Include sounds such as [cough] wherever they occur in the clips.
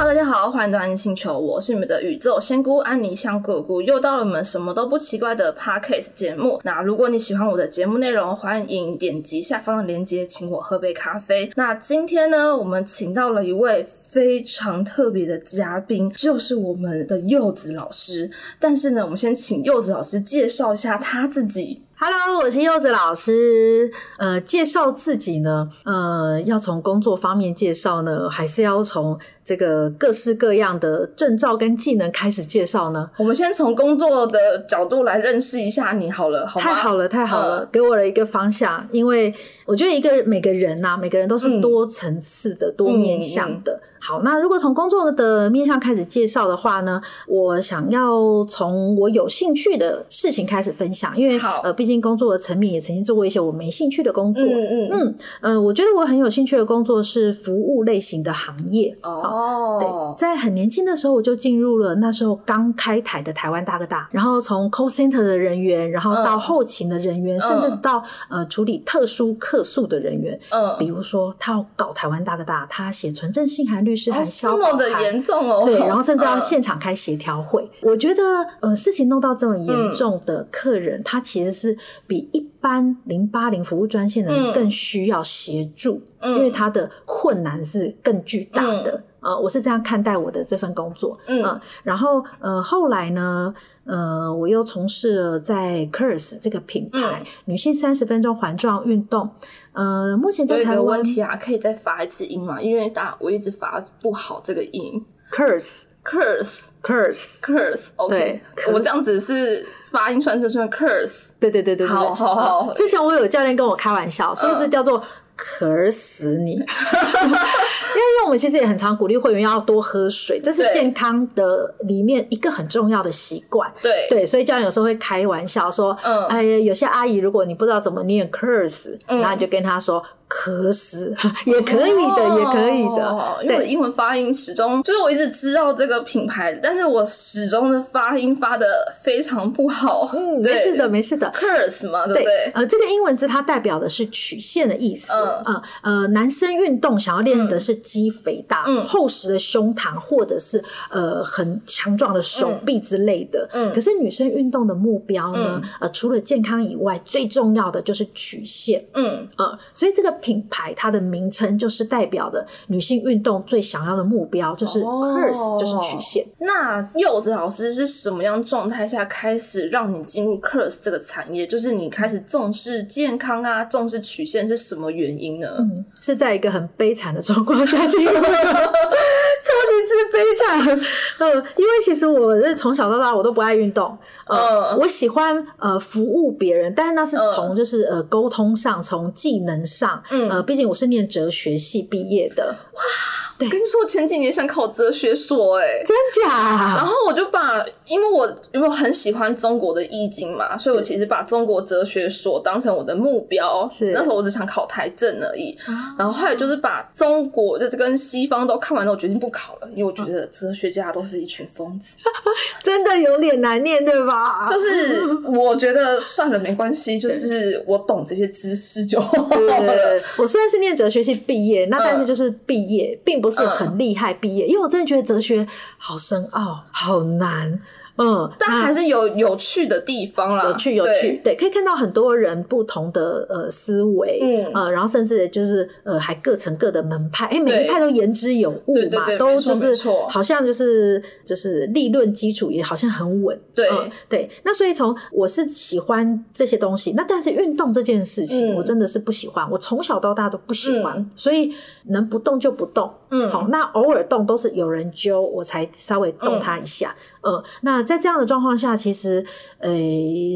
哈大家好，欢迎来到星球，我是你们的宇宙仙姑安妮香姑姑，又到了我们什么都不奇怪的 Podcast 节目。那如果你喜欢我的节目内容，欢迎点击下方的链接，请我喝杯咖啡。那今天呢，我们请到了一位非常特别的嘉宾，就是我们的柚子老师。但是呢，我们先请柚子老师介绍一下他自己。Hello，我是柚子老师。呃，介绍自己呢，呃，要从工作方面介绍呢，还是要从这个各式各样的证照跟技能开始介绍呢？我们先从工作的角度来认识一下你好了？太好了，太好了，嗯给我了一个方向。因为我觉得一个每个人呐、每个人都是多层次的、多面向的。好，那如果从工作的面向开始介绍的话呢，我想要从我有兴趣的事情开始分享，因为好呃，毕竟工作的层面也曾经做过一些我没兴趣的工作。嗯嗯嗯，我觉得我很有兴趣的工作是服务类型的行业。哦，对，在很年轻的时候我就进入了那时候刚开台的台湾大哥大，然后从 call center 的人员，然后到嗯后勤的人员，甚至到呃处理特殊客诉的人员。嗯，比如说，他要搞台湾大哥大，他写存证信函、律师函、这么的严重哦，对，然后 [laughs] 甚至要嗯现场开协调会。我觉得，呃，事情弄到这么嗯严重的客人，他其实是比一般零八零服务专线的人嗯。更需要协助，嗯。因为他的困难是更巨大的。呃，我是这样看待我的这份工作。嗯。呃然后呃，后来呢，呃，我又从事了在 Curse 这个品嗯。牌、女性三十分钟环状运动。呃，目前在台湾问题啊，可以再发一次音吗？因为大我一直发不好这个音。Curse curse Curse，curse，OK，、对我这样子是发音算正确 curse，对对对对对，好好好。呃之前我有教练跟我开玩笑，说这嗯叫做渴死你，因为 [laughs] 因为我们其实也很常鼓励会员要多喝水，这是健康的里面一个很重要的习惯。对。对，所以教练有时候会开玩笑说，嗯哎呀，有些阿姨如果你不知道怎么念 curse，嗯。然后你就跟她说渴死，[laughs] 也可以的，也可以的哦。因为我的对，英文发音始终就是我一直知道这个品牌，但是我始终的发音发的非常不好。嗯，对 [laughs] 没事的，没事的。curse 嘛，对不对？呃，这个英文字它代表的是曲线的意思。嗯呃呃，男生运动想要练的是肌肥大、嗯厚实的胸膛，或者是呃很强壮的手臂之类的。嗯可是女生运动的目标呢，呃，除了健康以外，最重要的就是曲线。嗯，呃，所以这个品牌它的名称就是代表的女性运动最想要的目标，就是哦 curse，、就是曲线。那柚子老师是什么样状态下开始让你进入 curse 这个产业？就是你开始重视健康啊，重视曲线是什么原因呢？嗯，是在一个很悲惨的状况下进入的，[laughs] 超级之悲惨。呃，因为其实我是从小到大我都不爱运动，呃，嗯我喜欢呃服务别人，但是那是从就是呃沟通上，从技能上，嗯。呃，毕竟我是念哲学系毕业的，我跟你说，前几年想考哲学所、欸，真假然？后我就把，因为我因为我很喜欢中国的易经嘛，所以我其实把中国哲学所当成我的目标。是那时候我只想考台政而已。然后后来就是把中国就是跟西方都看完之后，我决定不考了，因为我觉得哲学家都是一群疯子。[laughs] 真的有点难念，对吧？就是我觉得算了，没关系，就是我懂这些知识就好了。我虽然是念哲学系毕业，那但是嗯就是毕业，并不是很厉害毕业，因为我真的觉得哲学好深奥，好难。嗯，但那还是有有趣的地方啦，有趣有趣，对，可以看到很多人不同的呃思维，嗯呃，然后甚至就是呃还各成各的门派，哎，每一派都言之有物嘛，都就是错好像就是就是立论基础也好像很稳，对嗯对。那所以从我是喜欢这些东西，那但是运动这件事情，嗯我真的是不喜欢，我从小到大都不喜欢，嗯所以能不动就不动，嗯好，那偶尔动都是有人揪我才稍微动它一下，嗯、那在这样的状况下，其实呃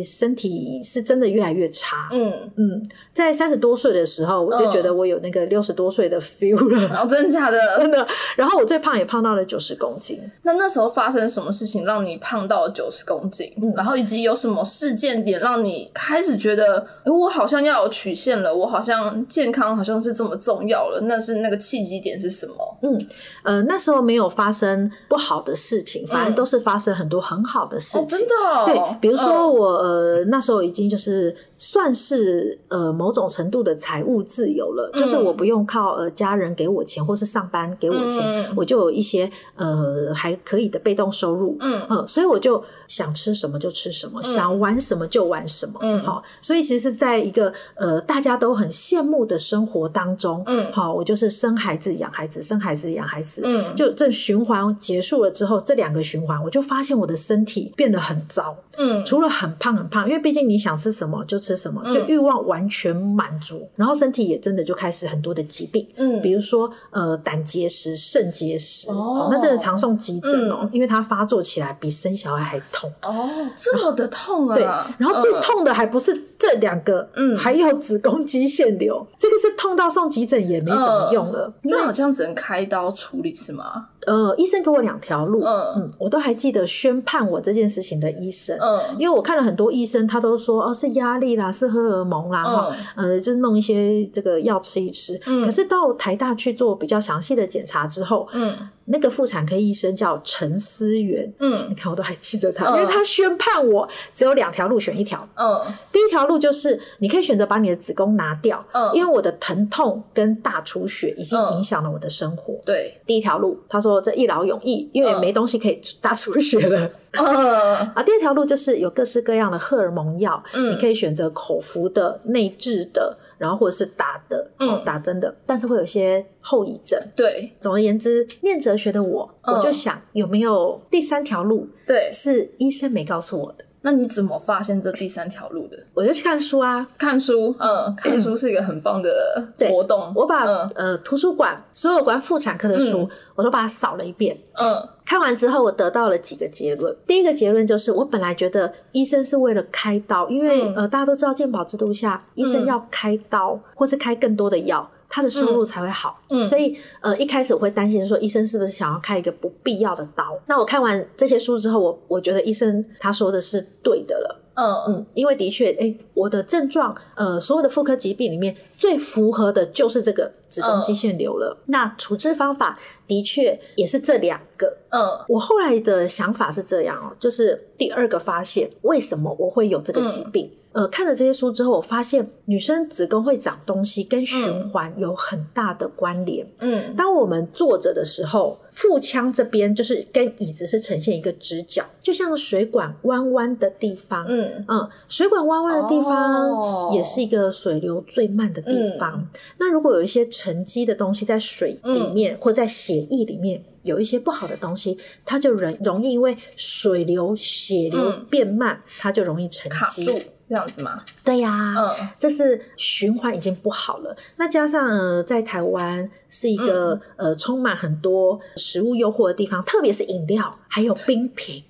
身体是真的越来越差，嗯，嗯，在三十多岁的时候，我就觉得我有那个六十多岁的 feel 了，然 [laughs] 后真的假的？[laughs] 真的。然后我最胖也胖到了九十公斤，那那时候发生什么事情让你胖到九十公斤？嗯然后以及有什么事件点让你开始觉得，诶我好像要有曲线了，我好像健康好像是这么重要了？那是那个契机点是什么？嗯，呃，那时候没有发生不好的事情，反而都是发生很多很好的事情。哦，真的、哦，对，比如说嗯。我、呃那时候已经就是算是呃某种程度的财务自由了，就是我不用靠呃家人给我钱，或是上班给我钱，嗯我就有一些呃还可以的被动收入。嗯。呃，所以我就想吃什么就吃什么，想玩什么就玩什么。嗯。好、所以其实是在一个呃大家都很羡慕的生活当中，嗯。好、我就是生孩子养孩子，生孩子养孩子，嗯就这循环结束了之后，这两个循环，我就发现我的身体变得很糟。嗯除了很胖很胖，因为毕竟你想吃什么就吃什么，就欲望完全满足，然后身体也真的就开始很多的疾病，嗯比如说呃胆结石、肾结石，哦那真的常送急诊哦，嗯因为它发作起来比生小孩还痛。哦，这么的痛啊！对，然后最嗯痛的还不是这两个，嗯还有子宫肌腺瘤，这个是痛到送急诊也没什么用了。这好像只能开刀处理是吗？呃，医生给我两条路，嗯。嗯，我都还记得宣判我这件事情的医生，嗯。因为我看了很多医生，他都说哦是压力啦，是荷尔蒙啦，哈、呃，就是弄一些这个药吃一吃。嗯。可是到台大去做比较详细的检查之后，嗯那个妇产科医生叫陈思源，嗯你看我都还记得他，嗯因为他宣判我只有两条路选一条。嗯第一条路就是你可以选择把你的子宫拿掉，嗯因为我的疼痛跟大出血已经嗯影响了我的生活。对，第一条路，他说这一劳永逸，因为嗯没东西可以大出血了。嗯啊，第二条路就是有各式各样的荷尔蒙药，嗯你可以选择口服的、内置的，然后或者是打的，嗯哦打针的，但是会有些后遗症。对总而言之，念哲学的我，嗯我就想有没有第三条路对。是医生没告诉我的，那你怎么发现这第三条路的？我就去看书啊。看书，嗯，看书是一个很棒的 [clears throat] 活动。我把、嗯呃图书馆所有关妇产科的书，我都把它扫了一遍。嗯看完之后，我得到了几个结论。第一个结论就是，我本来觉得医生是为了开刀，因为、嗯呃大家都知道健保制度下，医生要开刀、或是开更多的药，他的收入才会好。嗯所以呃一开始我会担心说，医生是不是想要开一个不必要的刀？那我看完这些书之后，我我觉得医生他说的是对的了。嗯嗯，因为的确，哎、我的症状，呃，所有的妇科疾病里面最符合的就是这个子宫肌腺瘤了。那处置方法的确也是这两个。嗯我后来的想法是这样哦，就是第二个发现，为什么我会有这个疾病？呃，看了这些书之后，我发现女生子宫会长东西跟循环有很大的关联。嗯当我们坐着的时候，腹腔这边就是跟椅子是呈现一个直角，就像水管弯弯的地方。嗯嗯，水管弯弯的地哦方也是一个水流最慢的地方。那如果有一些沉积的东西在水里面，或在血液里面。有一些不好的东西，它就容容易因为水流、血流嗯变慢，它就容易沉积。这样子吗？对呀、嗯。这是循环已经不好了。那加上呃，在台湾是一个、嗯。呃充满很多食物诱惑的地方，特别是饮料还有冰品，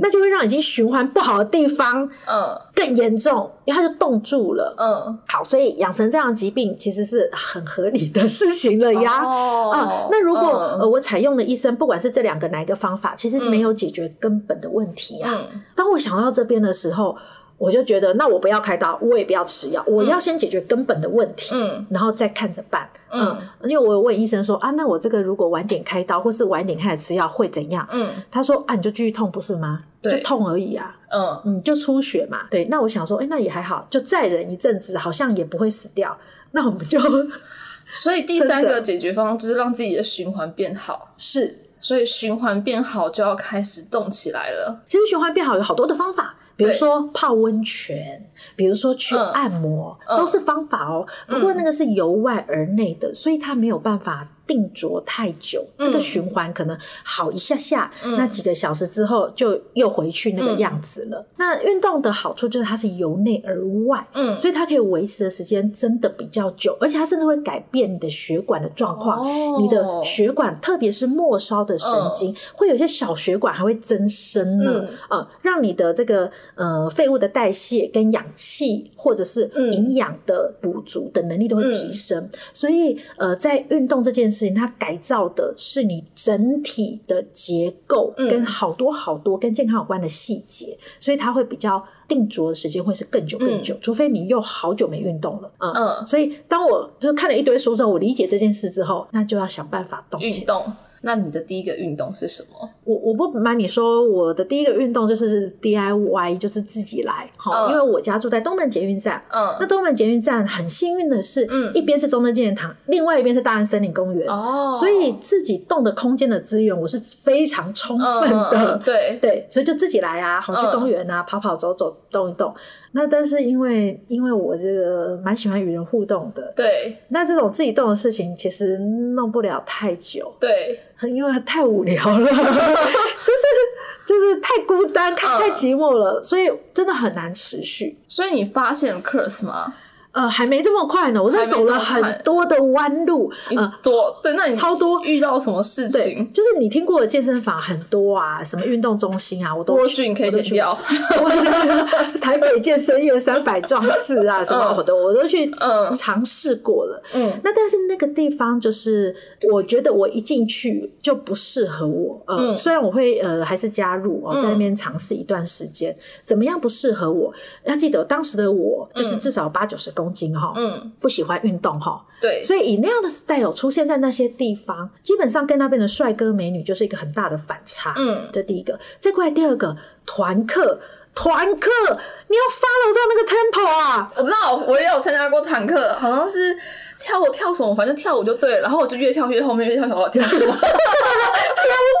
那就会让已经循环不好的地方嗯。更严重，因为它就冻住了。嗯。好，所以养成这样的疾病其实是很合理的事情了呀。哦。啊，那如果、嗯。呃我采用了医生，不管是这两个哪一个方法，其实没有解决根本的问题呀、嗯。当我想到这边的时候，我就觉得，那我不要开刀，我也不要吃药，我要先解决根本的问题，嗯然后再看着办。嗯因为我有问医生说啊，那我这个如果晚点开刀，或是晚点开始吃药会怎样？嗯他说啊，你就继续痛不是吗？对就痛而已啊。嗯嗯，就出血嘛。对，那我想说，哎、那也还好，就再忍一阵子，好像也不会死掉。[laughs] 那我们就 [laughs] 所以第三个解决方案就是让自己的循环变好，是，所以循环变好就要开始动起来了。其实循环变好有好多的方法。比如说泡温泉，比如说去嗯。按摩，嗯。都是方法哦。不过那个是由外而内的，所以它没有办法定着太久。这个嗯循环可能好一下下，那几个小时之后就又回去那个样子了。那运动的好处就是它是由内而外，嗯所以它可以维持的时间真的比较久，而且它甚至会改变你的血管的状况。哦你的血管，特别是末梢的神经，会有些小血管还会增生呢，嗯呃，让你的这个呃废物的代谢跟氧气或者是嗯营养的补足的能力都会提升。所以呃，在运动这件事情，它改造的是你整体的结构，嗯跟好多好多跟健康有关的细节，所以它会比较定着的时间会是更久更久，除非你又好久没运动了，嗯。嗯，所以当我就是看了一堆书之后，我理解这件事之后，那就要想办法动起来。运动。那你的第一个运动是什么？我我不瞒你说，我的第一个运动就是 DIY，就是自己来好，嗯因为我家住在东门捷运站。嗯那东门捷运站很幸运的是，嗯一边是中正纪念堂，另外一边是大安森林公园，哦所以自己动的空间的资源我是非常充分的。嗯嗯对 [laughs] 对，所以就自己来啊，好去嗯公园啊，跑跑走走，动一动。那但是因为因为我这个蛮喜欢与人互动的，对那这种自己动的事情其实弄不了太久。对，因为太无聊了，[laughs] 就是就是太孤单、太太寂寞了，所以真的很难持续。所以你发现 curse 吗？呃，还没这么快呢，我是还没走了很多的弯路，呃，多对，那你超多遇到什么事对情？，就是你听过的健身房很多啊，什么运动中心啊，我都去郭俊可以去剪掉。[laughs] 台北健身院三百壮士啊，什么嗯我都我都去嗯尝试过了。嗯那但是那个地方就是，我觉得我一进去就不适合我。呃，嗯虽然我会呃还是加入哦，在那边尝试一段时间，怎么样不适合我？要记得当时的我就是至少八九十公斤哈，嗯，不喜欢运动哈，对，所以以那样的 style 出现在那些地方，基本上跟那边的帅哥美女就是一个很大的反差。嗯。这第一个，再过来第二个，团课，团课，你要 follow 上那个 tempo 啊。我知道，我也有参加过团课，好像是跳舞跳什么，反正跳舞就对了。然后我就越跳越后面，越跳越后 [laughs] 跳不完，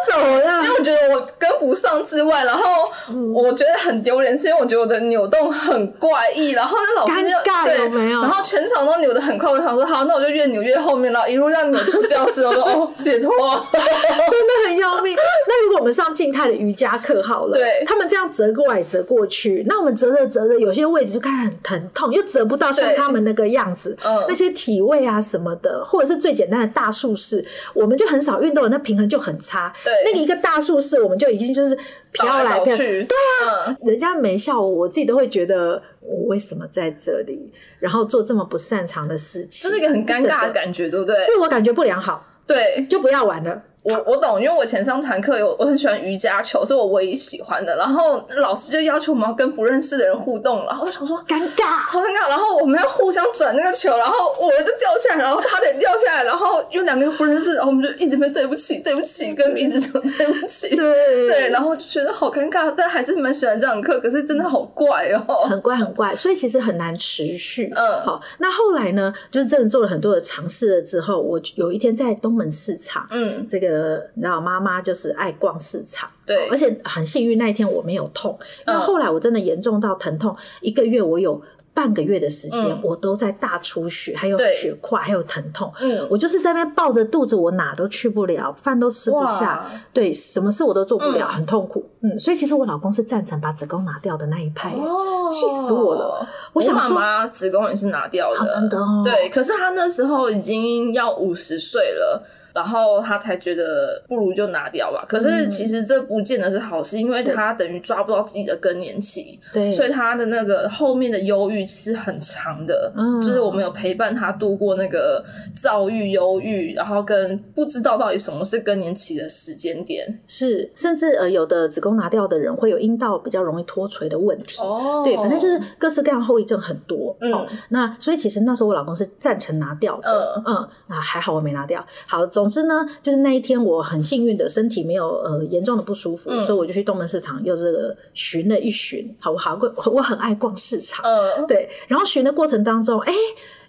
走了因为我觉得我跟不上之外，然后我觉得很丢脸，是因为我觉得我的扭动很怪异，然后那老师就尴尬对有没有然后全场都扭得很快，我想说好，那我就越扭越后面，然后一路这样扭出教室，我说哦，解脱。[laughs] 真的很要命。那如果我们上静态的瑜伽课好了，对他们这样折过来折过去，那我们折着折着，有些位置就开始很疼痛，又折不到像他们那个样子，嗯。那些体位啊什么的，或者是最简单的大树式，我们就很少运动，那平衡就很差。对。那个一个大树式，我们就已经就是飘来飘去，对啊，人家没笑我，我自己都会觉得我为什么在这里，然后做这么不擅长的事情，就是一个很尴尬的感觉，对不对？自我感觉不良好，对，就不要玩了。我我懂，因为我前上团课有我很喜欢瑜伽球，是我唯一喜欢的。然后老师就要求我们要跟不认识的人互动，然后我想说尴尬，超尴尬，然后我们要互相转那个球，然后我就掉下来，然后他得掉下来，然后因为两个人不认识，然后我们就一直被对不起对不起，跟彼此讲对不起。对对，然后就觉得好尴尬，但还是蛮喜欢这堂课，可是真的好怪哦。很怪很怪，所以其实很难持续。嗯好，那后来呢，就是真的做了很多的尝试了之后，我有一天在东门市场，嗯，这个你知道，妈妈就是爱逛市场，对哦而且很幸运那一天我没有痛，因为嗯后来我真的严重到疼痛，一个月我有。半个月的时间，嗯我都在大出血，还有血块，还有疼痛。嗯我就是在那边抱着肚子，我哪都去不了，饭都吃不下哇，对，什么事我都做不了，嗯很痛苦。嗯，所以其实我老公是赞成把子宫拿掉的那一派耶。哦气死我了！我想妈说妈子宫也是拿掉的，啊真的哦对，可是她那时候已经要五十岁了。然后他才觉得不如就拿掉吧。可是嗯其实这不见得是好事，因为他等于抓不到自己的更年期，对，所以他的那个后面的忧郁是很长的。嗯就是我们有陪伴他度过那个躁郁、忧郁，然后跟不知道到底什么是更年期的时间点。是，甚至呃，有的子宫拿掉的人会有阴道比较容易脱垂的问题。哦对，反正就是各式各样后遗症很多。嗯哦，那所以其实那时候我老公是赞成拿掉的。嗯那还好我没拿掉。好，总之呢，就是那一天我很幸运的身体没有呃严重的不舒服，嗯所以我就去东门市场又这个巡了一寻。好，我好我我很爱逛市场。呃，对，然后寻的过程当中，哎，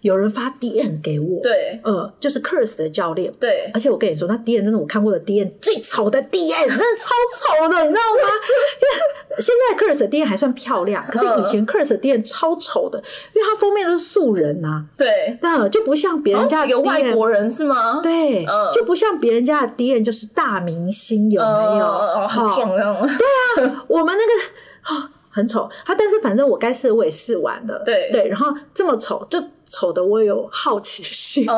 有人发 DM 给我。。对呃，就是 Curse 的教练，对而且我跟你说，那 D N 真的我看过的 D N 最丑的 D N，[laughs] 真的超丑的，你知道吗？[laughs] 因为现在 Curse 的 D N 还算漂亮，可是以前 Curse 的 D N 超丑的，因为它封面都是素人呐、对，那就不像别人家的然后几个外 N，国人是吗？对，嗯就不像别人家的 D N 就是大明星，有没有？哦壮这样吗？我们那个啊、很丑，他，但是反正我该试我也试完了，对对，然后这么丑，就丑的我有好奇心，嗯，[laughs]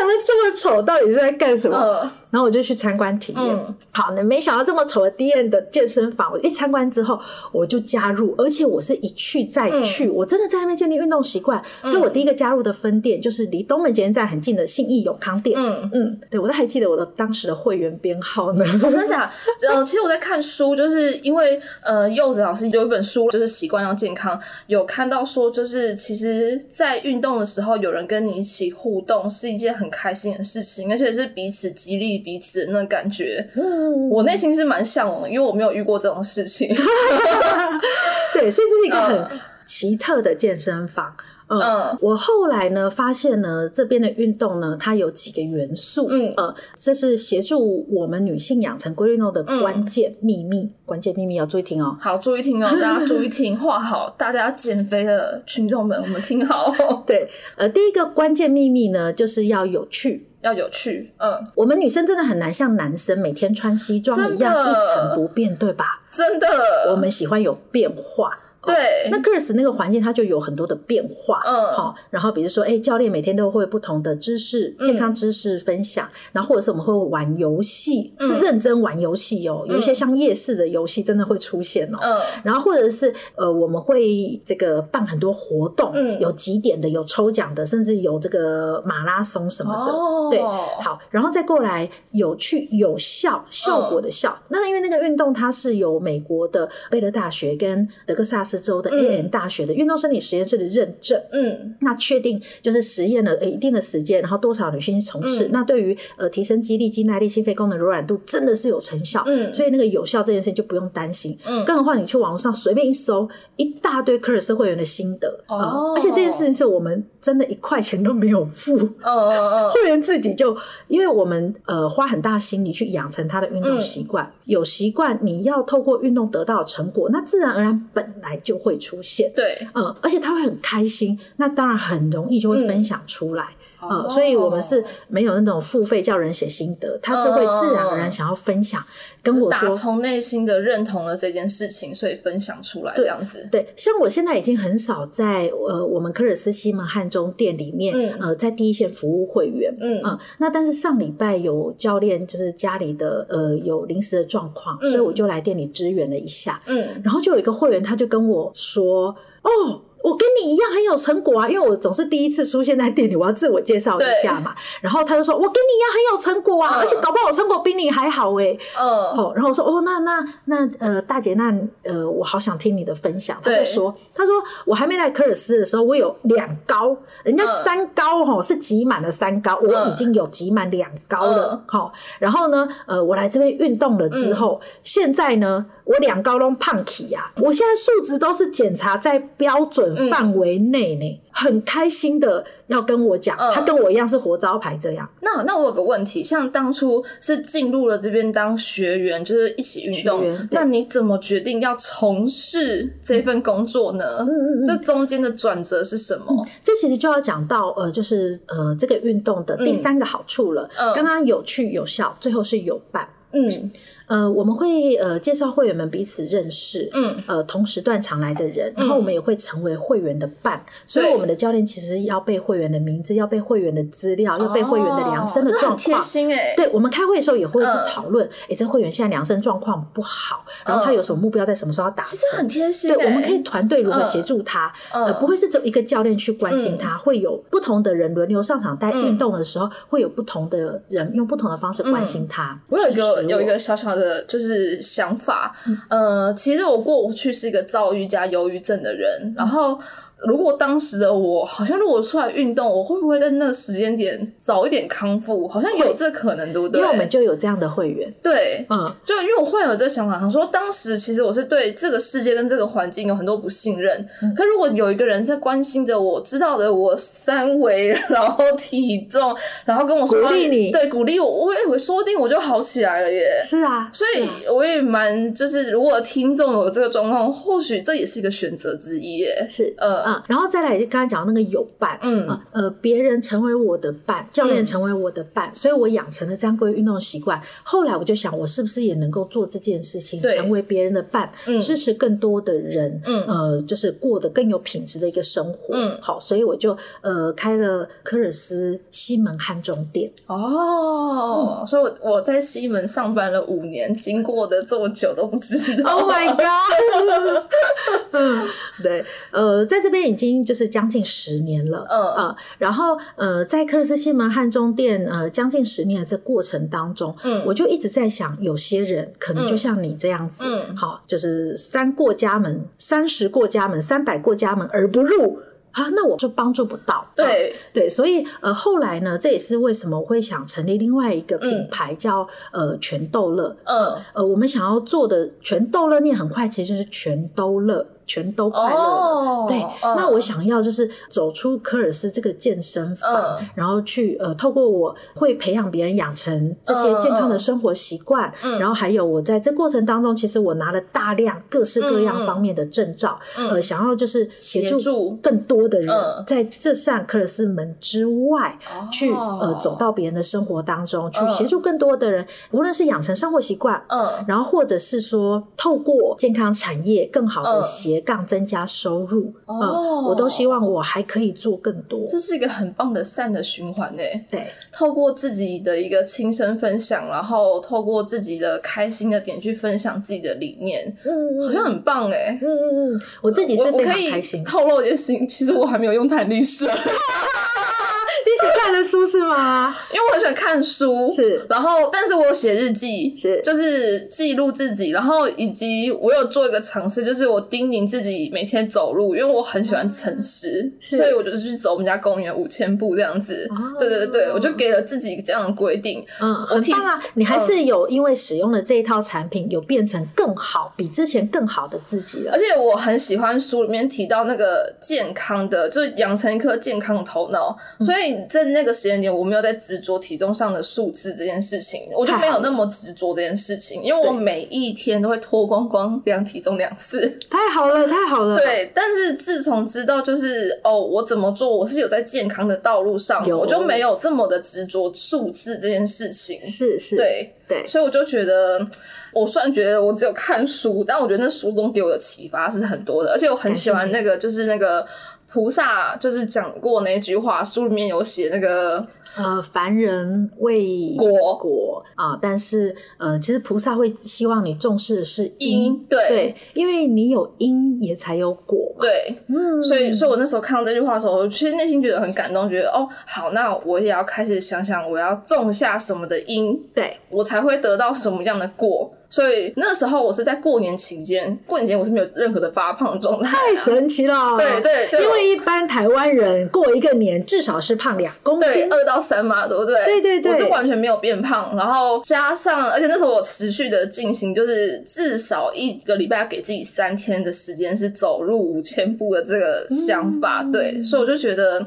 他们这么丑，到底是在干什么？嗯然后我就去参观体验。嗯好，那没想到这么丑的 D N 的健身房，我一参观之后我就加入，而且我是一去再去，我真的在那边建立运动习惯。所以我第一个加入的分店就是离东门捷运站很近的信义永康店。嗯，嗯，对我都还记得我的当时的会员编号呢。真的假的？[laughs] 呃，其实我在看书，就是因为呃，柚子老师有一本书，就是习惯要健康，有看到说，就是其实，在运动的时候，有人跟你一起互动，是一件很开心的事情，而且是彼此激励彼此的那感觉。嗯，我内心是蛮向往的，因为我没有遇过这种事情。[laughs] 对，所以这是一个嗯很奇特的健身房。嗯，嗯我后来呢发现呢，这边的运动呢，它有几个元素，嗯呃，这是协助我们女性养成规律运动的关键秘密。关键秘密要注意听哦。好，注意听哦，[laughs] 大家注意听，画好，大家减肥的群众们，我们听好，[laughs] 对，呃，第一个关键秘密呢，就是要有趣。要有趣。嗯，我们女生真的很难像男生每天穿西装一样一成不变，对吧？真的，我们喜欢有变化。对，那 Kurs 那个环境，它就有很多的变化，嗯好，然后比如说，哎、教练每天都会不同的知识、健康知识分享，然后或者是我们会玩游戏，是认真玩游戏哦，有一些像夜市的游戏真的会出现哦，嗯。然后或者是呃，我们会这个办很多活动，嗯有几点的，有抽奖的，甚至有这个马拉松什么的，哦对，好，然后再过来有趣、有效、效果的效。那因为那个运动它是由美国的贝勒大学跟德克萨斯州的 A N 大学的运动生理实验室的认证。嗯。那确定就是实验了呃一定的时间，然后多少女性去从事，嗯。那对于呃提升肌力、肌耐力、心肺功能柔软度真的是有成效，嗯。所以那个有效这件事情就不用担心，嗯。更何况你去网络上随便一搜，一大堆科尔斯会员的心得，哦。嗯而且这件事情是我们真的一块钱都没有付，哦哦哦，[laughs] 会员自己就，因为我们呃花很大心力去养成他的运动习惯，有习惯你要透过运动得到成果，那自然而然本来就会出现，对，嗯，而且他会很开心，那当然很容易就会分享出来。哦呃，所以我们是没有那种付费叫人写心得，他是会自然而然想要分享，跟我打说，从内心的认同了这件事情，所以分享出来这样子。对，像我现在已经很少在呃我们科尔斯西门汉中店里面，嗯。呃，在第一线服务会员，嗯。嗯，那但是上礼拜有教练就是家里的呃有临时的状况，所以我就来店里支援了一下，嗯。然后就有一个会员他就跟我说，哦。我跟你一样很有成果啊，因为我总是第一次出现在店里，我要自我介绍一下嘛。然后他就说：“我跟你一样很有成果啊，嗯。而且搞不好我成果比你还好哎、嗯。哦，然后我说哦，那那那呃，大姐，那呃，我好想听你的分享。他就说，他说我还没来科尔斯的时候，我有两高，人家嗯。三高哈、是挤满了三高，我嗯已经有挤满两高了嗯。好、然后呢，呃，我来这边运动了之后，现在呢，我两高都胖起呀、我现在数值都是检查在标准范围内呢，很开心的要跟我讲，嗯他跟我一样是活招牌这样。那那我有个问题，像当初是进入了这边当学员，就是一起运动那你怎么决定要从事这份工作呢？嗯嗯嗯这中间的转折是什么？这其实就要讲到呃，就是呃这个运动的第三个好处了。嗯刚刚有趣有效，最后是有伴。嗯。呃，我们会呃介绍会员们彼此认识，嗯。呃同时段常来的人，然后我们也会成为会员的伴，所以我们的教练其实要背会员的名字，要背会员的资料，要背会员的量身的状况。心哎、对我们开会的时候也会是嗯讨论，哎、这会员现在量身状况不好，然后他有什么目标，在什么时候要达成？其实很贴心、对，欸。我们可以团队如何嗯协助他，嗯。呃，不会是只有一个教练去关心他，会有不同的人轮流上场带运动的时候，会有不同的人用不同的方式关心他。嗯我有一支有一个小小的，就是想法，呃，其实我过去是一个躁郁加忧郁症的人，然后如果当时的我，好像如果出来运动，我会不会在那个时间点早一点康复？好像有这可能，对不对？因为我们就有这样的会员，对，嗯，就因为我会有这个想法，想说当时其实我是对这个世界跟这个环境有很多不信任。嗯可如果有一个人在关心着我，知道的我三围，然后体重，然后跟我说鼓励你对，鼓励我，我以为说不定我就好起来了耶。是啊，所以我也蛮，就是如果听众有这个状况，或许这也是一个选择之一耶。是呃嗯，然后再来就刚才讲那个友伴，嗯呃呃，别人成为我的伴，教练成为我的伴，所以我养成了这样规律运动习惯。后来我就想，我是不是也能够做这件事情，成为别人的伴，嗯支持更多的人，嗯呃，就是过得更有品质的一个生活。嗯好，所以我就呃开了科尔斯西门汉中店。哦，所以我我在西门上班了五年，经过的这么久都不知道。Oh my god！[laughs] 嗯，对，呃，在这边已经就是将近十年了，嗯呃，然后呃，在科尔斯西门汉中店呃将近十年的这过程当中，嗯我就一直在想，有些人可能就像你这样子，嗯好，就是三过家门，三十过家门，三百过家门而不入。啊，那我就帮助不到。对，对，所以呃，后来呢，这也是为什么我会想成立另外一个品牌叫、呃全豆乐。嗯，呃，我们想要做的全豆乐念很快，其实就是全都乐，全都快乐对，嗯。那我想要就是走出科尔斯这个健身房，嗯。然后去呃，透过我会培养别人养成这些健康的生活习惯，嗯。然后还有我在这过程当中，其实我拿了大量各式各样方面的证照，呃，想要就是协协助。助更多的人嗯。在这扇科尔斯门之外，去哦呃走到别人的生活当中，去嗯协助更多的人，无论是养成生活习惯，嗯。然后或者是说透过健康产业更好的嗯斜杠增加收入，哦呃我都希望我还可以做更多。这是一个很棒的善的循环呢。对，透过自己的一个亲身分享，然后透过自己的开心的点去分享自己的理念，嗯好像很棒哎。嗯嗯嗯，我自己是可以常开心。透露一件事情，其实我还没有用弹力社，[laughs] 你一起看的书是吗？因为我很喜欢看书，是然后但是我有写日记，是就是记录自己，然后以及我有做一个尝试，就是我叮咛自己每天走路，因为我很喜欢诚实，是所以我就去走我们家公园五千步这样子。哦对对对，我就给了自己这样的规定。嗯，很听棒啊！你还是有因为使用了这一套产品，有变成更好，比之前更好的自己了而。且我很喜欢书里面提到那个健康的，就是养成一颗健康的头脑。嗯所以在那个时间点，我没有在执着体重上的数字这件事情，我就没有那么执着这件事情，因为我每一天都会脱光光量体重两次。太好了，太好了！，对，但是自从知道就是哦，我怎么做，我是有在健康的道路上，我就没有这么的执着数字这件事情。是是，对，对，所以我就觉得，我虽然觉得我只有看书，但我觉得那书中给我的启发是很多的，而且我很喜欢那个，就是那个菩萨，就是讲过那句话，书里面有写那个呃，凡人为果。果啊，但是呃，其实菩萨会希望你重视的是因，因，对。对，因为你有因也才有果嘛。对，嗯，所以，所以我那时候看到这句话的时候，我其实内心觉得很感动，觉得哦，好，那我也要开始想想，我要种下什么的因，对，我才会得到什么样的果。所以那时候我是在过年期间，过年期间我是没有任何的发胖状态、太啊，神奇了。对对对因为一般台湾人过一个年至少是胖两公对，斤。二到三嘛，对不对？对对对我是完全没有变胖，然后加上，而且那时候我持续的进行，就是至少一个礼拜要给自己三天的时间是走路五千步的这个想法，嗯对，所以我就觉得。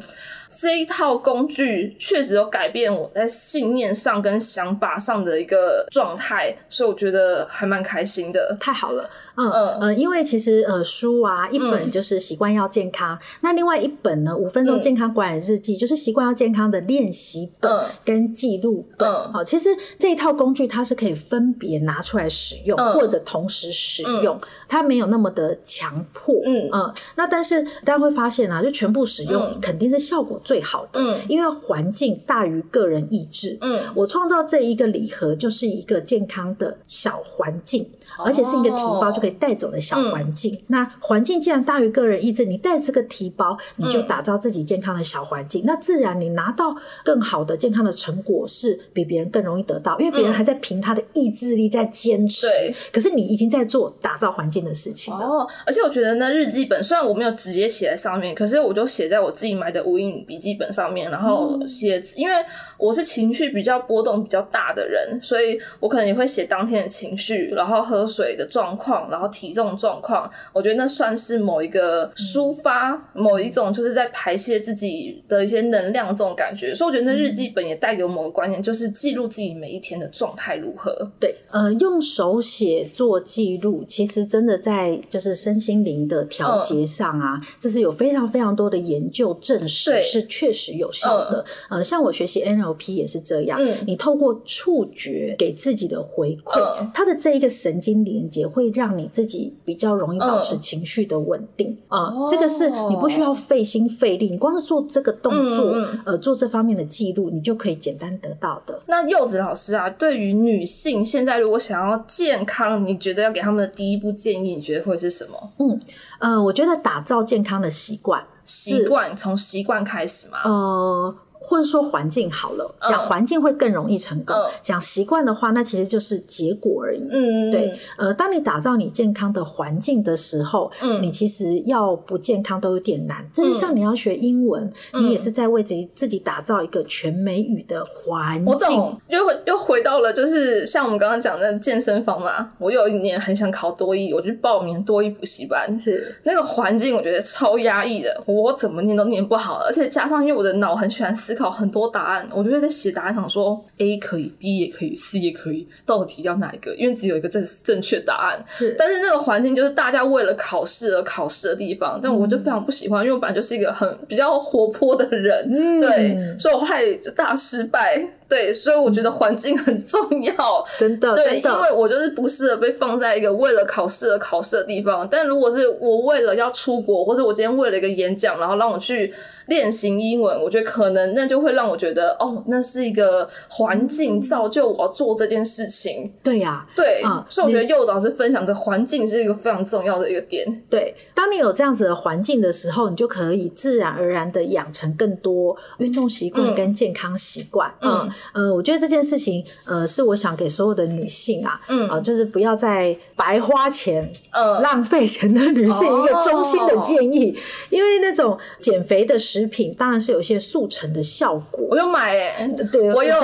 这一套工具确实有改变我在信念上跟想法上的一个状态，所以我觉得还蛮开心的。太好了，嗯嗯。呃，因为其实呃书啊，一本嗯就是习惯要健康，那另外一本呢，五分钟健康管理日记、就是习惯要健康的练习本嗯。跟记录本。嗯。好、其实这一套工具它是可以分别拿出来使用，嗯。或者同时使用，它没有那么的强迫。嗯。那但是大家会发现啊，就全部使用、肯定是效果最好的，嗯。因为环境大于个人意志。嗯。我创造这一个礼盒就是一个健康的小环境，而且是一个提包就可以带走的小环境。那环境既然大于个人意志，你带这个提包，你就打造自己健康的小环境，那自然你拿到更好的健康的成果是比别人更容易得到，因为别人还在凭他的意志力在坚持，对可是你已经在做打造环境的事情了。哦，而且我觉得那日记本虽然我没有直接写在上面，可是我就写在我自己买的无印笔记本上面，然后写字。因为我是情绪比较波动比较大的人，所以我可能也会写当天的情绪，然后喝水的状况，然后体重状况。我觉得那算是某一个抒发，某一种就是在排泄自己的一些能量这种感觉。所以我觉得那日记本也带给我某个观念，就是记录自己每一天的状态如何。对，呃，用手写做记录，其实真的在就是身心灵的调节上啊，这是有非常非常多的研究证实是确实有效的。呃，像我学习 NLP 也是这样，你透过触觉给自己的回馈，它的这一个神经连接会让你自己比较容易保持情绪的稳定啊。这个是你不需要费心费力，你光是做这个动作，呃，做这方面的记录，你就可以简单得到的。那柚子老师啊，对于女性现在如果想要健康，你觉得要给他们的第一步建议，你觉得会是什么？嗯，呃，我觉得打造健康的习惯，习惯从习惯开始嘛。呃。或者说环境好了，讲环境会更容易成功。讲习惯的话，那其实就是结果而已。嗯，对。呃，当你打造你健康的环境的时候，嗯，你其实要不健康都有点难。这就像你要学英文，你也是在为自己自己打造一个全美语的环境。我懂，又又回到了就是像我们刚刚讲的健身房嘛。我有一年很想考多艺，我就报名多艺补习班。是那个环境，我觉得超压抑的，我怎么念都念不好，而且加上因为我的脑很喜欢思。思考很多答案，我就会在写答案上说 A 可以，B 也可以，C 也可以，到底要哪一个？因为只有一个正正确答案。是，但是那个环境就是大家为了考试而考试的地方，但我就非常不喜欢，因为我本来就是一个很比较活泼的人，对，所以我后来就大失败。对，所以我觉得环境很重要，[laughs] 真的，对，因为我就是不适合被放在一个为了考试而考试的地方。但如果是我为了要出国，或者我今天为了一个演讲，然后让我去。练习英文，我觉得可能那就会让我觉得，哦，那是一个环境造就我要做这件事情。对呀，对啊，所以我觉得诱导是分享的环境是一个非常重要的一个点。对，当你有这样子的环境的时候，你就可以自然而然的养成更多运动习惯跟健康习惯。嗯，呃，我觉得这件事情，呃，是我想给所有的女性啊，嗯，啊，就是不要再白花钱、呃，浪费钱的女性一个衷心的建议，因为那种减肥的。食品当然是有一些速成的效果。我有买诶，对我有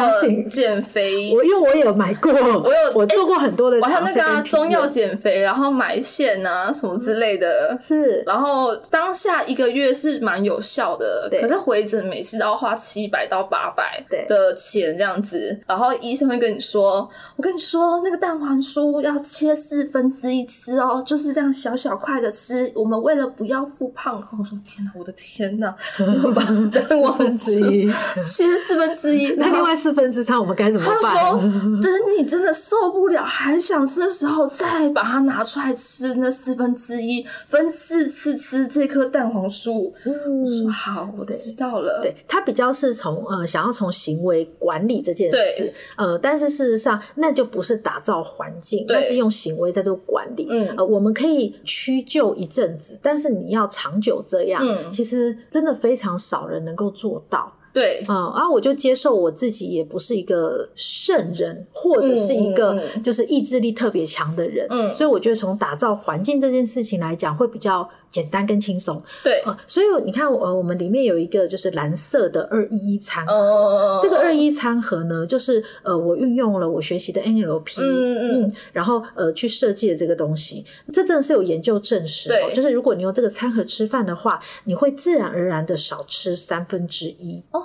减肥，我因为我有买过，我有我做过很多的尝试。那个中药减肥，然后埋线啊什么之类的，是。然后当下一个月是蛮有效的，可是回诊每次都要花七百到八百的钱这样子。然后医生会跟你说：“我跟你说，那个蛋黄酥要切四分之一吃哦，就是这样小小块的吃。我们为了不要复胖。”然后我说：“天哪，我的天哪！” [laughs] 四分之一，[laughs] 切四分之一，那另外四分之三我们该怎么办？他说：“等你真的受不了还想吃的时候，再把它拿出来吃。那四分之一分四次吃这颗蛋黄酥。”我说：“好，我知道了。”对他比较是从呃想要从行为管理这件事，呃，但是事实上那就不是打造环境，那是用行为在做管理。嗯，呃，我们可以屈就一阵子，但是你要长久这样，其实真的非常少人能够做到。对，啊，然后我就接受我自己也不是一个圣人，或者是一个就是意志力特别强的人。嗯，所以我觉得从打造环境这件事情来讲，会比较。简单跟轻松，对，所以你看，呃，我们里面有一个就是蓝色的二一一餐。盒，这个二一餐盒呢，就是呃，我运用了我学习的 NLP，嗯嗯，然后呃，去设计的这个东西，这真的是有研究证实，对，就是如果你用这个餐盒吃饭的话，你会自然而然的少吃三分之一，哦，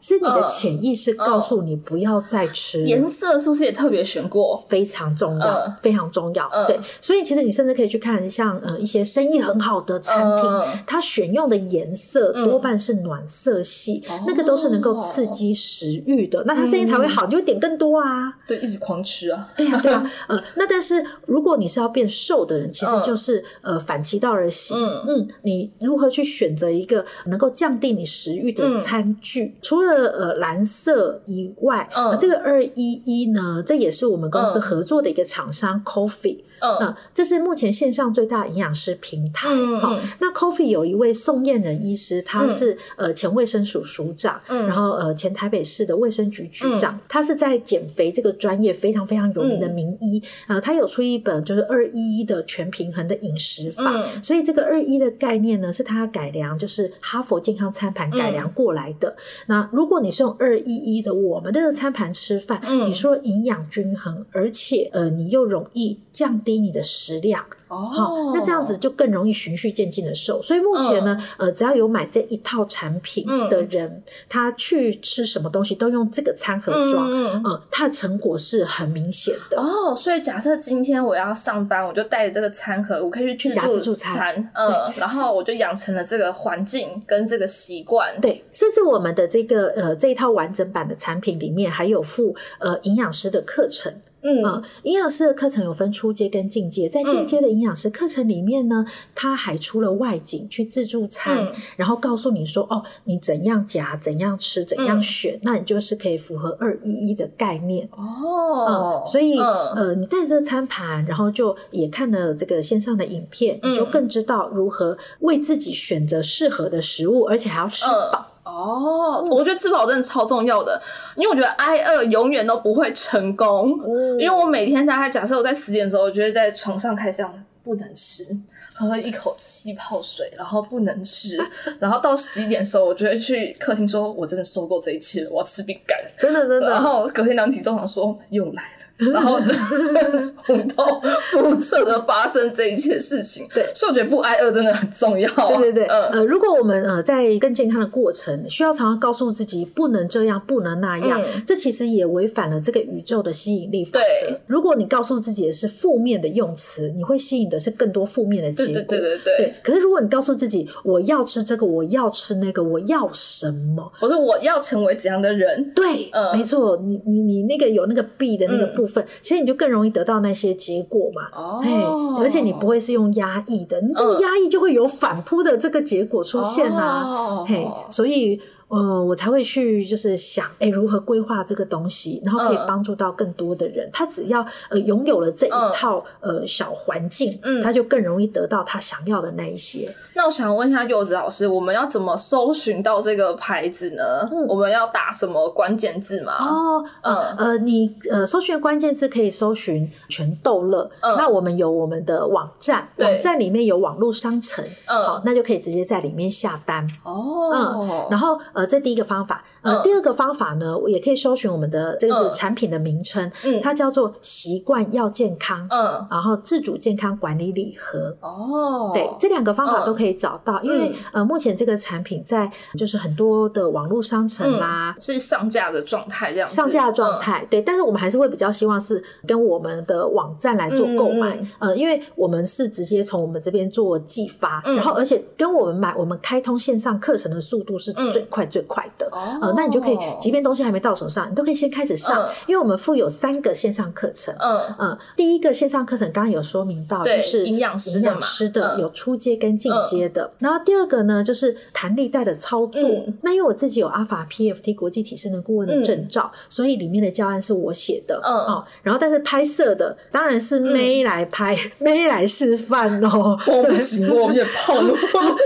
是你的潜意识告诉你不要再吃，颜色是不是也特别选过？非常重要，非常重要，对，所以其实你甚至可以去看像呃一些生意很好的。的餐厅，它选用的颜色多半是暖色系，那个都是能够刺激食欲的，那它生意才会好，就会点更多啊。对，一直狂吃啊。对啊，对啊。[laughs] 呃，那但是如果你是要变瘦的人，其实就是呃反其道而行。嗯嗯，你如何去选择一个能够降低你食欲的餐具？除了呃蓝色以外，这个二一一呢，这也是我们公司合作的一个厂商 Coffee。嗯，这是目前线上最大的营养师平台。嗯哈。那 Coffee 有一位宋燕人医师，他是呃前卫生署署长，然后呃前台北市的卫生局局长，他是在减肥这个专业非常非常有名的名医啊。他有出一本就是二一一的全平衡的饮食法，所以这个二一的概念呢，是他改良，就是哈佛健康餐盘改良过来的。那如果你是用二一一的我们的餐盘吃饭，你说营养均衡，而且呃你又容易降低你的食量。哦，那这样子就更容易循序渐进的瘦。所以目前呢，呃，只要有买这一套产品的人，他去吃什么东西都用这个餐盒装，嗯，他的成果是很明显的。哦，所以假设今天我要上班，我就带着这个餐盒，我可以去去夹自助餐，嗯，然后我就养成了这个环境跟这个习惯。对，甚至我们的这个呃这一套完整版的产品里面还有附呃营养师的课程。嗯，营养师的课程有分初阶跟进阶，在进阶的营养师课程里面呢，他还出了外景去自助餐，然后告诉你说，哦，你怎样夹，怎样吃，怎样选，那你就是可以符合二一一的概念哦。所以呃，你带着这餐盘，然后就也看了这个线上的影片，你就更知道如何为自己选择适合的食物，而且还要吃饱。哦，我觉得吃饱真的超重要的，因为我觉得挨饿永远都不会成功。因为我每天大概假设我在十点的时候，我就会在床上开箱，不能吃，喝一口气泡水，然后不能吃，然后到十一点的时候，我就会去客厅说：“我真的受够这一切了，我要吃饼干。”真的真的。然后隔天量体重，想说又来了。然后重蹈覆辙的发生这一切事情，对，所以我觉得不挨饿真的很重要。对对对，呃，如果我们呃在更健康的过程，需要常常告诉自己不能这样，不能那样，这其实也违反了这个宇宙的吸引力法则。如果你告诉自己的是负面的用词，你会吸引的是更多负面的结果。对对对对。可是如果你告诉自己我要吃这个，我要吃那个，我要什么，我说我要成为怎样的人？对，没错，你你你那个有那个 B 的那个部分，其实你就更。容易得到那些结果嘛？哦，而且你不会是用压抑的，你压抑就会有反扑的这个结果出现啊！嘿，所以。呃，我才会去就是想，哎，如何规划这个东西，然后可以帮助到更多的人。他只要呃拥有了这一套呃小环境，嗯，他就更容易得到他想要的那一些。那我想问一下柚子老师，我们要怎么搜寻到这个牌子呢？我们要打什么关键字吗？哦，嗯呃，你呃搜寻关键字可以搜寻全豆乐。嗯，那我们有我们的网站，网站里面有网络商城，嗯，好，那就可以直接在里面下单。哦，嗯，然后呃。这第一个方法，呃，第二个方法呢，也可以搜寻我们的这个是产品的名称，嗯，它叫做习惯要健康，嗯，然后自主健康管理礼盒，哦，对，这两个方法都可以找到，因为呃，目前这个产品在就是很多的网络商城啦，是上架的状态这样，上架的状态，对，但是我们还是会比较希望是跟我们的网站来做购买，呃，因为我们是直接从我们这边做寄发，然后而且跟我们买，我们开通线上课程的速度是最快。最快的，呃，那你就可以，即便东西还没到手上，你都可以先开始上，因为我们附有三个线上课程，嗯。嗯，第一个线上课程刚刚有说明到，就是营养师营养师的有初阶跟进阶的，然后第二个呢就是弹力带的操作，那因为我自己有阿法 PFT 国际体适能顾问的证照，所以里面的教案是我写的，嗯。哦，然后但是拍摄的当然是 May 来拍，[laughs] May 来示范哦，[laughs] 我不行，我有点胖了，[laughs]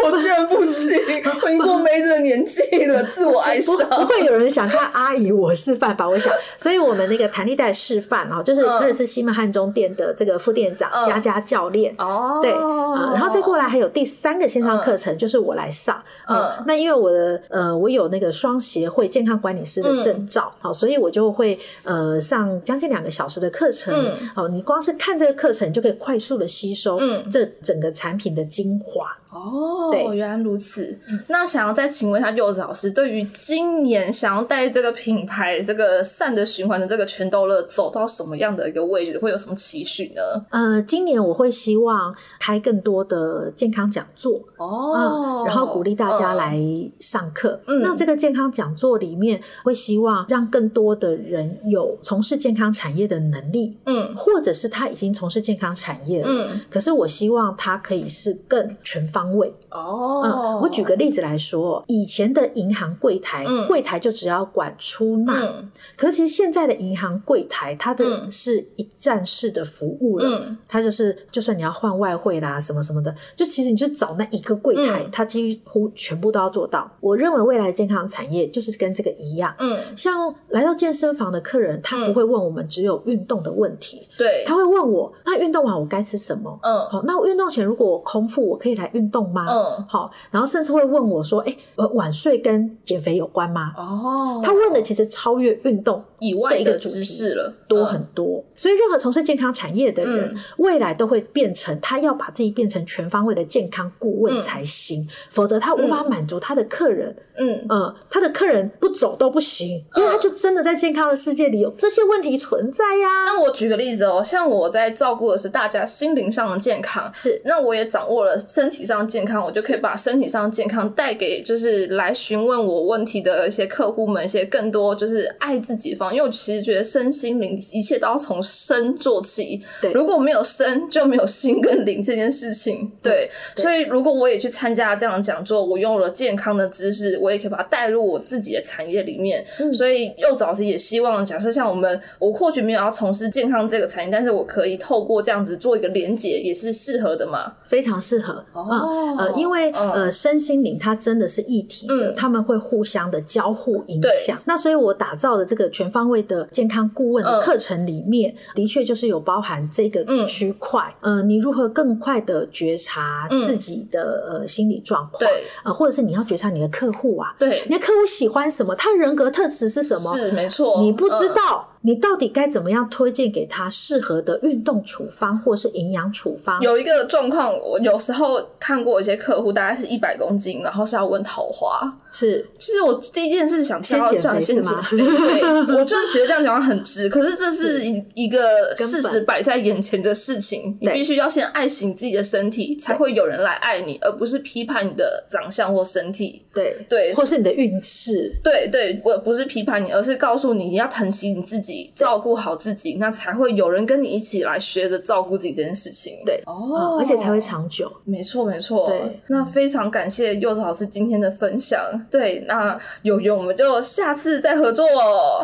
我居然不行，我已经过 May 的年纪了。自我爱上，不会有人想看阿姨我示范吧？我想，所以我们那个弹力带示范哦，就是认识西门汉中店的这个副店长佳佳教练。哦，对啊，然后再过来还有第三个线上课程，就是我来上。嗯，那因为我的呃，我有那个双协会健康管理师的证照，好，所以我就会呃上将近两个小时的课程。嗯，哦，你光是看这个课程就可以快速的吸收这整个产品的精华。哦，原来如此。那想要再请问一下柚子老师，对于今年想要带这个品牌、这个善的循环的这个全豆乐走到什么样的一个位置，会有什么期许呢？呃，今年我会希望开更多的健康讲座哦，然后鼓励大家来上课。那这个健康讲座里面，会希望让更多的人有从事健康产业的能力，嗯，或者是他已经从事健康产业了，嗯，可是我希望他可以是更全方。位。哦，嗯，我举个例子来说，以前的银行柜台，嗯。柜台就只要管出纳。嗯。可是其实现在的银行柜台，它的嗯。是一站式的服务了。嗯。它就是，就算你要换外汇啦，什么什么的，就其实你就找那一个柜台，嗯。它几乎全部都要做到。我认为未来的健康产业就是跟这个一样，嗯，像来到健身房的客人，他不会问我们只有运动的问题，对，他会问我，那运动完我该吃什么？嗯。好，那我运动前如果我空腹，我可以来运动吗？嗯。好，然后甚至会问我说，哎、呃，晚睡跟减肥有关吗？哦，他问的其实超越运动以外的知这一个主题识了，多嗯。很多，所以任何从事健康产业的人，嗯。未来都会变成他要把自己变成全方位的健康顾问嗯。才行，否则他无法满足他的客人。嗯。呃，他的客人不走都不行，因为他就真的在健康的世界里有这些问题存在呀、那我举个例子哦，像我在照顾的是大家心灵上的健康，是。那我也掌握了身体上的健康，我就可以把身体上的健康带给就是来询问我问题的一些客户们一些更多就是爱自己方，因为我其实觉得身心灵一切都要从身做起，对。如果没有身就没有心跟灵这件事情，对，对。所以如果我也去参加这样的讲座，我用了健康的知识，我也可以把它带入我自己的产业里面，嗯所以幼早师也希望，假设像我们，我或许没有要从事健康这个产业，但是我可以透过这样子做一个连接，也是适合的嘛。非常适合。哦嗯呃，因为、嗯呃，身心灵它真的是一体的，嗯他们会互相的交互影响。那所以我打造的这个全方位的健康顾问的嗯课程里面，的确就是有包含这个嗯区块。呃，你如何更快的觉察嗯自己的、呃心理状况？对，呃，或者是你要觉察你的客户啊，对，你的客户喜欢什么，他人格特质是什么？是没错，你不知嗯。道，你到底该怎么样推荐给他适合的运动处方或是营养处方？有一个状况，我有时候看过一些客户，大概是一百公斤，然后是要问桃花。是其实我第一件事想先减肥是吗对我就是觉得这样讲很直，[laughs] 可是这是一一个事实摆在眼前的事情，你必须要先爱惜你自己的身体，才会有人来爱你，而不是批判你的长相或身体。对对或是你的运势。对对，我不是批判你，而是告诉你你要疼惜你自己，照顾好自己，那才会有人跟你一起来学着照顾自己这件事情。对哦嗯，而且才会长久。没错，没错。对，那非常感谢柚子老师今天的分享。对，那有缘我们就下次再合作。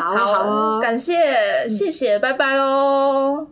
好感谢，谢谢，拜拜喽。